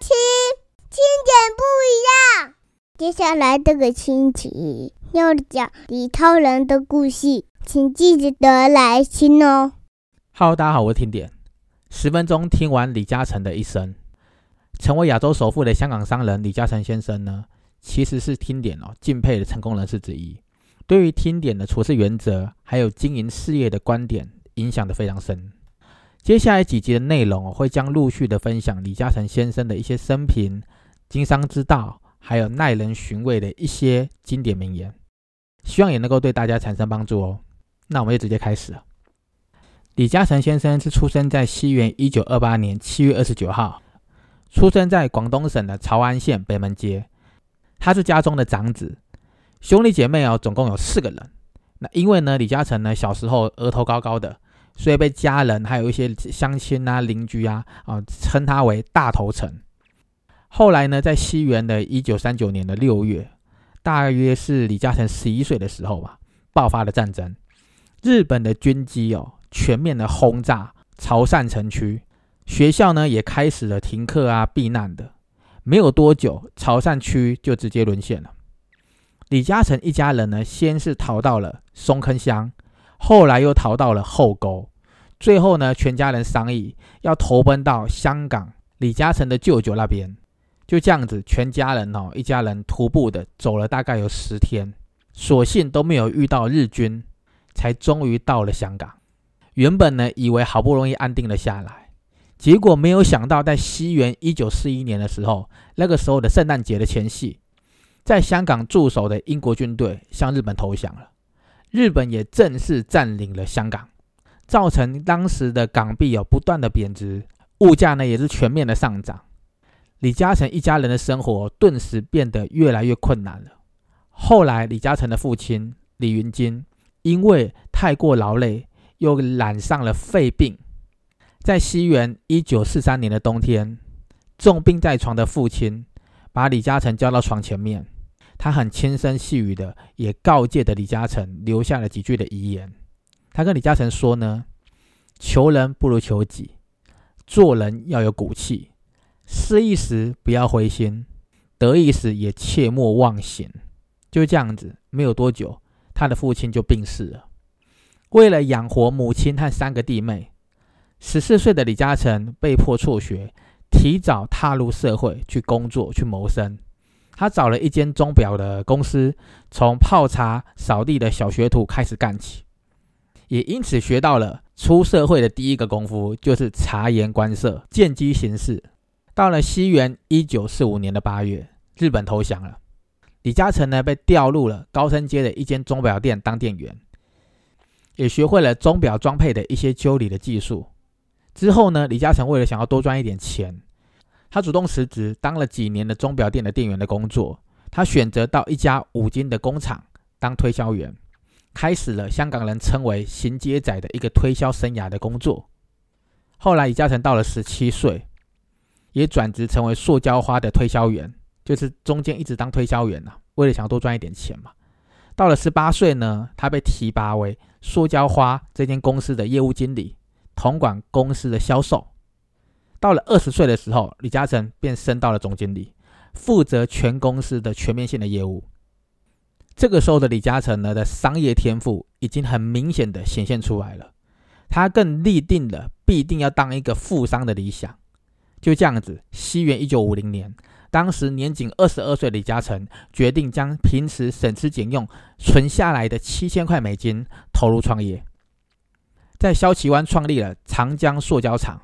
听听点不一样。接下来这个星期要讲李涛人的故事，请记得来听哦。Hello，大家好，我是听点。十分钟听完李嘉诚的一生，成为亚洲首富的香港商人李嘉诚先生呢，其实是听点哦敬佩的成功人士之一。对于听点的处事原则，还有经营事业的观点，影响的非常深。接下来几集的内容，我会将陆续的分享李嘉诚先生的一些生平、经商之道，还有耐人寻味的一些经典名言，希望也能够对大家产生帮助哦。那我们就直接开始。李嘉诚先生是出生在西元一九二八年七月二十九号，出生在广东省的潮安县北门街。他是家中的长子，兄弟姐妹哦，总共有四个人。那因为呢，李嘉诚呢小时候额头高高的。所以被家人还有一些乡亲啊、邻居啊啊称他为大头城。后来呢，在西元的一九三九年的六月，大约是李嘉诚十一岁的时候吧，爆发了战争。日本的军机哦，全面的轰炸潮汕城区，学校呢也开始了停课啊、避难的。没有多久，潮汕区就直接沦陷了。李嘉诚一家人呢，先是逃到了松坑乡。后来又逃到了后沟，最后呢，全家人商议要投奔到香港李嘉诚的舅舅那边。就这样子，全家人哦，一家人徒步的走了大概有十天，所幸都没有遇到日军，才终于到了香港。原本呢，以为好不容易安定了下来，结果没有想到，在西元一九四一年的时候，那个时候的圣诞节的前夕，在香港驻守的英国军队向日本投降了。日本也正式占领了香港，造成当时的港币有不断的贬值，物价呢也是全面的上涨。李嘉诚一家人的生活顿时变得越来越困难了。后来，李嘉诚的父亲李云金因为太过劳累，又染上了肺病。在西元一九四三年的冬天，重病在床的父亲把李嘉诚叫到床前面。他很轻声细语的，也告诫的李嘉诚留下了几句的遗言。他跟李嘉诚说呢：“求人不如求己，做人要有骨气，失意时不要灰心，得意时也切莫忘形。”就这样子，没有多久，他的父亲就病逝了。为了养活母亲和三个弟妹，十四岁的李嘉诚被迫辍学，提早踏入社会去工作去谋生。他找了一间钟表的公司，从泡茶、扫地的小学徒开始干起，也因此学到了出社会的第一个功夫，就是察言观色、见机行事。到了西元一九四五年的八月，日本投降了，李嘉诚呢被调入了高升街的一间钟表店当店员，也学会了钟表装配的一些修理的技术。之后呢，李嘉诚为了想要多赚一点钱。他主动辞职，当了几年的钟表店的店员的工作。他选择到一家五金的工厂当推销员，开始了香港人称为“行街仔”的一个推销生涯的工作。后来，李嘉诚到了十七岁，也转职成为塑胶花的推销员，就是中间一直当推销员呐，为了想要多赚一点钱嘛。到了十八岁呢，他被提拔为塑胶花这间公司的业务经理，统管公司的销售。到了二十岁的时候，李嘉诚便升到了总经理，负责全公司的全面性的业务。这个时候的李嘉诚呢的商业天赋已经很明显的显现出来了，他更立定了必定要当一个富商的理想。就这样子，西元一九五零年，当时年仅二十二岁的李嘉诚决定将平时省吃俭用存下来的七千块美金投入创业，在萧旗湾创立了长江塑胶厂。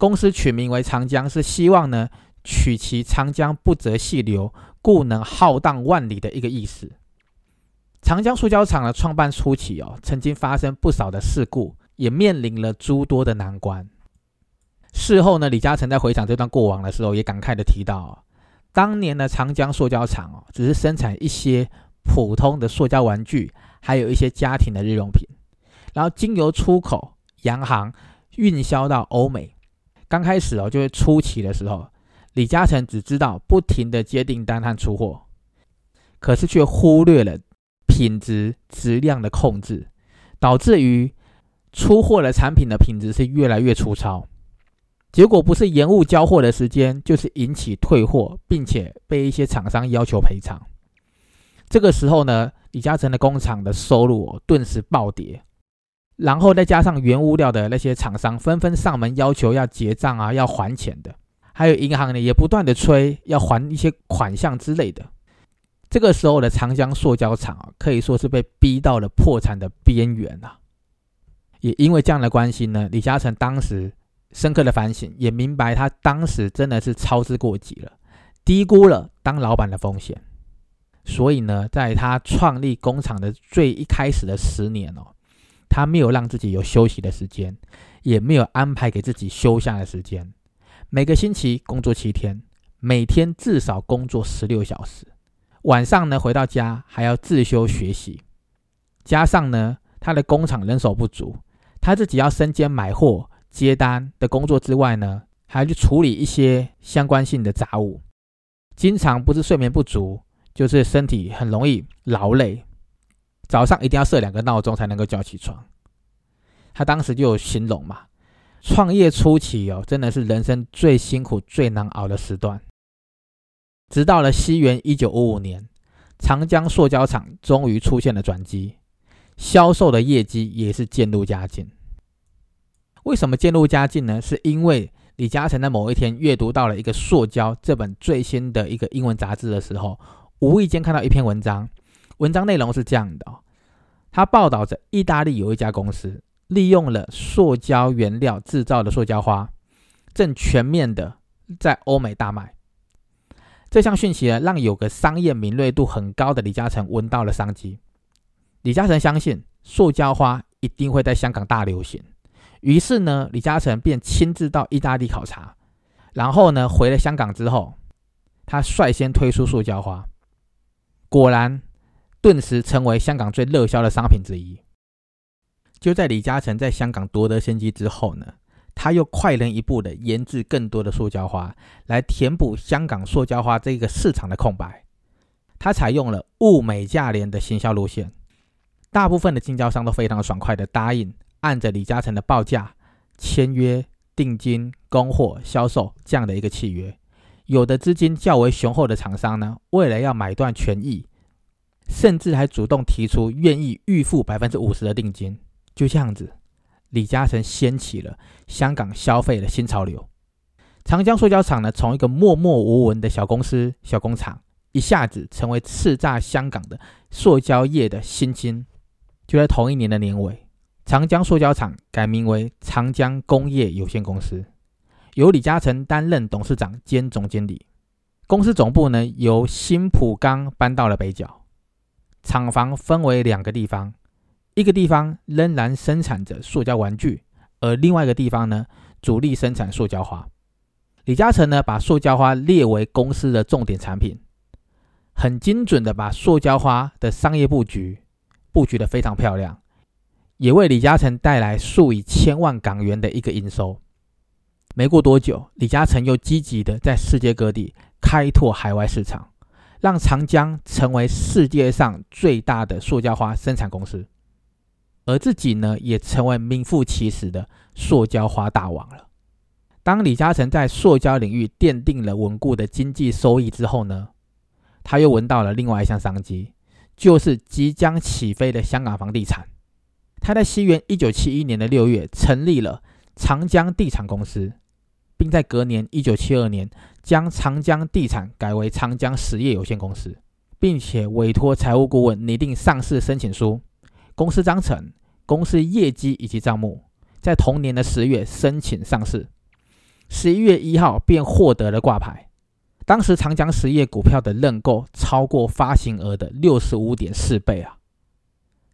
公司取名为长江，是希望呢取其长江不择细流，故能浩荡万里的一个意思。长江塑胶厂的创办初期哦，曾经发生不少的事故，也面临了诸多的难关。事后呢，李嘉诚在回想这段过往的时候，也感慨的提到，哦当年的长江塑胶厂哦，只是生产一些普通的塑胶玩具，还有一些家庭的日用品，然后经由出口、洋行运销到欧美。刚开始哦，就是初期的时候，李嘉诚只知道不停的接订单和出货，可是却忽略了品质质量的控制，导致于出货的产品的品质是越来越粗糙。结果不是延误交货的时间，就是引起退货，并且被一些厂商要求赔偿。这个时候呢，李嘉诚的工厂的收入顿时暴跌，然后再加上原物料的那些厂商纷纷上门要求要结账啊，要还钱的，还有银行呢也不断的催要还一些款项之类的。这个时候的长江塑胶厂啊，可以说是被逼到了破产的边缘啊。也因为这样的关系呢，李嘉诚当时。深刻的反省，也明白他当时真的是操之过急了，低估了当老板的风险。所以呢，在他创立工厂的最一开始的十年哦，他没有让自己有休息的时间，也没有安排给自己休假的时间。每个星期工作七天，每天至少工作十六小时，晚上呢回到家还要自修学习。加上呢，他的工厂人手不足，他自己要身兼买货。接单的工作之外呢，还要去处理一些相关性的杂物，经常不是睡眠不足，就是身体很容易劳累，早上一定要设两个闹钟才能够叫起床。他当时就有形容嘛，创业初期哦，真的是人生最辛苦、最难熬的时段。直到了西元一九五五年，长江塑胶厂终于出现了转机，销售的业绩也是渐入佳境。为什么渐入佳境呢？是因为李嘉诚在某一天阅读到了一个《塑胶》这本最新的一个英文杂志的时候，无意间看到一篇文章。文章内容是这样的：，他报道着意大利有一家公司利用了塑胶原料制造的塑胶花，正全面的在欧美大卖。这项讯息呢，让有个商业敏锐度很高的李嘉诚闻到了商机。李嘉诚相信塑胶花一定会在香港大流行。于是呢，李嘉诚便亲自到意大利考察，然后呢，回了香港之后，他率先推出塑胶花，果然，顿时成为香港最热销的商品之一。就在李嘉诚在香港夺得先机之后呢，他又快人一步的研制更多的塑胶花，来填补香港塑胶花这个市场的空白。他采用了物美价廉的行销路线，大部分的经销商都非常爽快的答应。按着李嘉诚的报价签约定金供货销售这样的一个契约，有的资金较为雄厚的厂商呢，为了要买断权益，甚至还主动提出愿意预付百分之五十的定金。就这样子，李嘉诚掀起了香港消费的新潮流。长江塑胶厂呢，从一个默默无闻的小公司、小工厂，一下子成为叱咤香港的塑胶业的新星。就在同一年的年尾。长江塑胶厂改名为长江工业有限公司，由李嘉诚担任董事长兼总经理。公司总部呢由新浦港搬到了北角。厂房分为两个地方，一个地方仍然生产着塑胶玩具，而另外一个地方呢主力生产塑胶花。李嘉诚呢把塑胶花列为公司的重点产品，很精准的把塑胶花的商业布局布局的非常漂亮。也为李嘉诚带来数以千万港元的一个营收。没过多久，李嘉诚又积极的在世界各地开拓海外市场，让长江成为世界上最大的塑胶花生产公司，而自己呢，也成为名副其实的塑胶花大王了。当李嘉诚在塑胶领域奠定了稳固的经济收益之后呢，他又闻到了另外一项商机，就是即将起飞的香港房地产。他在西元一九七一年的六月成立了长江地产公司，并在隔年一九七二年将长江地产改为长江实业有限公司，并且委托财务顾问拟定上市申请书、公司章程、公司业绩以及账目，在同年的十月申请上市，十一月一号便获得了挂牌。当时长江实业股票的认购超过发行额的六十五点四倍啊！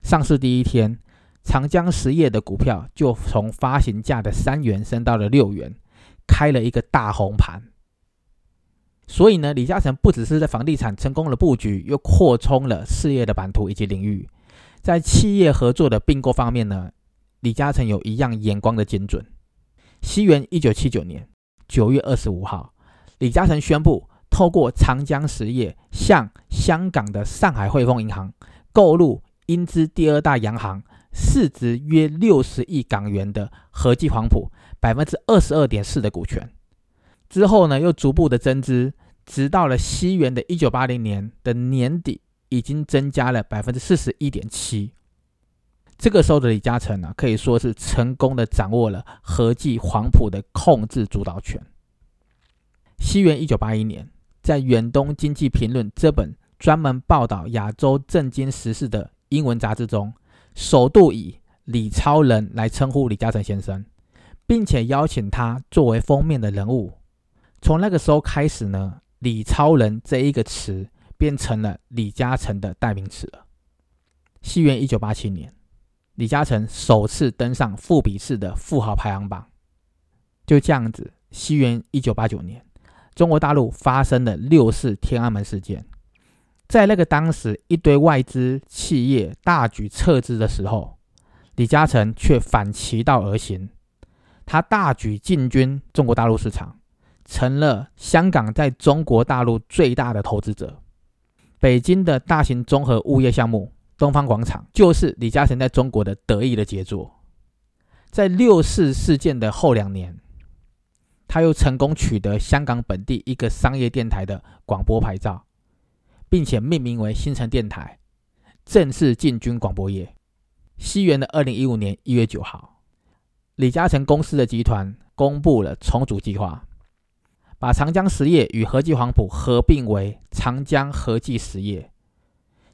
上市第一天。长江实业的股票就从发行价的三元升到了六元，开了一个大红盘。所以呢，李嘉诚不只是在房地产成功了布局，又扩充了事业的版图以及领域。在企业合作的并购方面呢，李嘉诚有一样眼光的精准。西元一九七九年九月二十五号，李嘉诚宣布透过长江实业向香港的上海汇丰银行购入英资第二大洋行。市值约六十亿港元的和记黄埔，百分之二十二点四的股权。之后呢，又逐步的增资，直到了西元的一九八零年的年底，已经增加了百分之四十一点七。这个时候的李嘉诚呢，可以说是成功的掌握了和记黄埔的控制主导权。西元一九八一年，在《远东经济评论》这本专门报道亚洲政经时事的英文杂志中，首度以李超人来称呼李嘉诚先生，并且邀请他作为封面的人物。从那个时候开始呢，李超人这一个词变成了李嘉诚的代名词了。西元一九八七年，李嘉诚首次登上富比士的富豪排行榜。就这样子，西元一九八九年，中国大陆发生了六四天安门事件。在那个当时一堆外资企业大举撤资的时候，李嘉诚却反其道而行，他大举进军中国大陆市场。成了香港在中国大陆最大的投资者。北京的大型综合物业项目东方广场，就是李嘉诚在中国的得意的杰作。在六四事件的后两年，他又成功取得香港本地一个商业电台的广播牌照，并且命名为新城电台，正式进军广播业。西元的二零一五年一月九号，李嘉诚公司的集团公布了重组计划。把长江实业与和记黄埔合并为长江和记实业，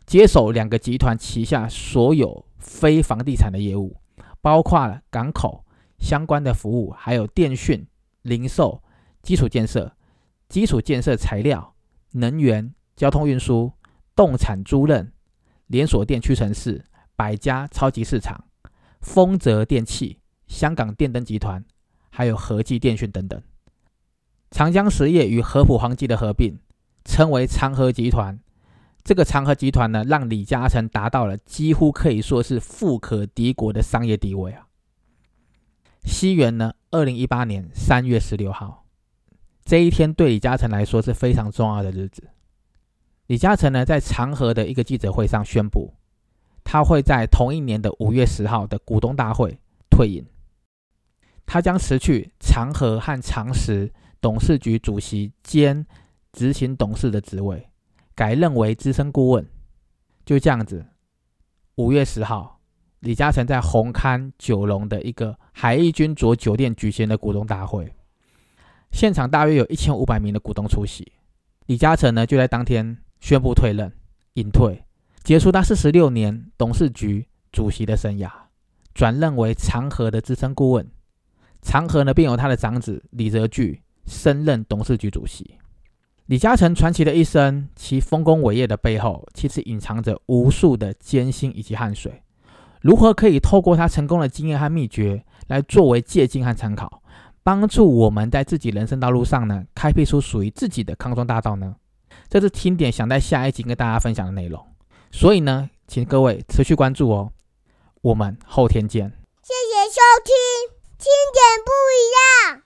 接手两个集团旗下所有非房地产的业务，包括了港口相关的服务，还有电讯、零售、基础建设、基础建设材料、能源、交通运输、动产租赁、连锁店屈臣氏、百家超级市场、丰泽电器、香港电灯集团，还有和记电讯等等。长江实业与合浦黄记的合并，称为长和集团。这个长和集团呢，让李嘉诚达到了几乎可以说是富可敌国的商业地位啊。西元呢，二零一八年三月十六号，这一天对李嘉诚来说是非常重要的日子。李嘉诚呢，在长和的一个记者会上宣布，他会在同一年的五月十号的股东大会退隐，他将辞去长和和长实。董事局主席兼执行董事的职位，改任为资深顾问。就这样子，五月十号，李嘉诚在红磡九龙的一个海逸君卓酒店举行的股东大会，现场大约有一千五百名的股东出席。李嘉诚呢，就在当天宣布退任，隐退，结束他四十六年董事局主席的生涯，转任为长和的资深顾问。长和呢，并由他的长子李泽钜。升任董事局主席，李嘉诚传奇的一生，其丰功伟业的背后，其实隐藏着无数的艰辛以及汗水。如何可以透过他成功的经验和秘诀，来作为借鉴和参考，帮助我们在自己人生道路上呢，开辟出属于自己的康庄大道呢？这是听点想在下一集跟大家分享的内容。所以呢，请各位持续关注哦。我们后天见。谢谢收听，听点不一样。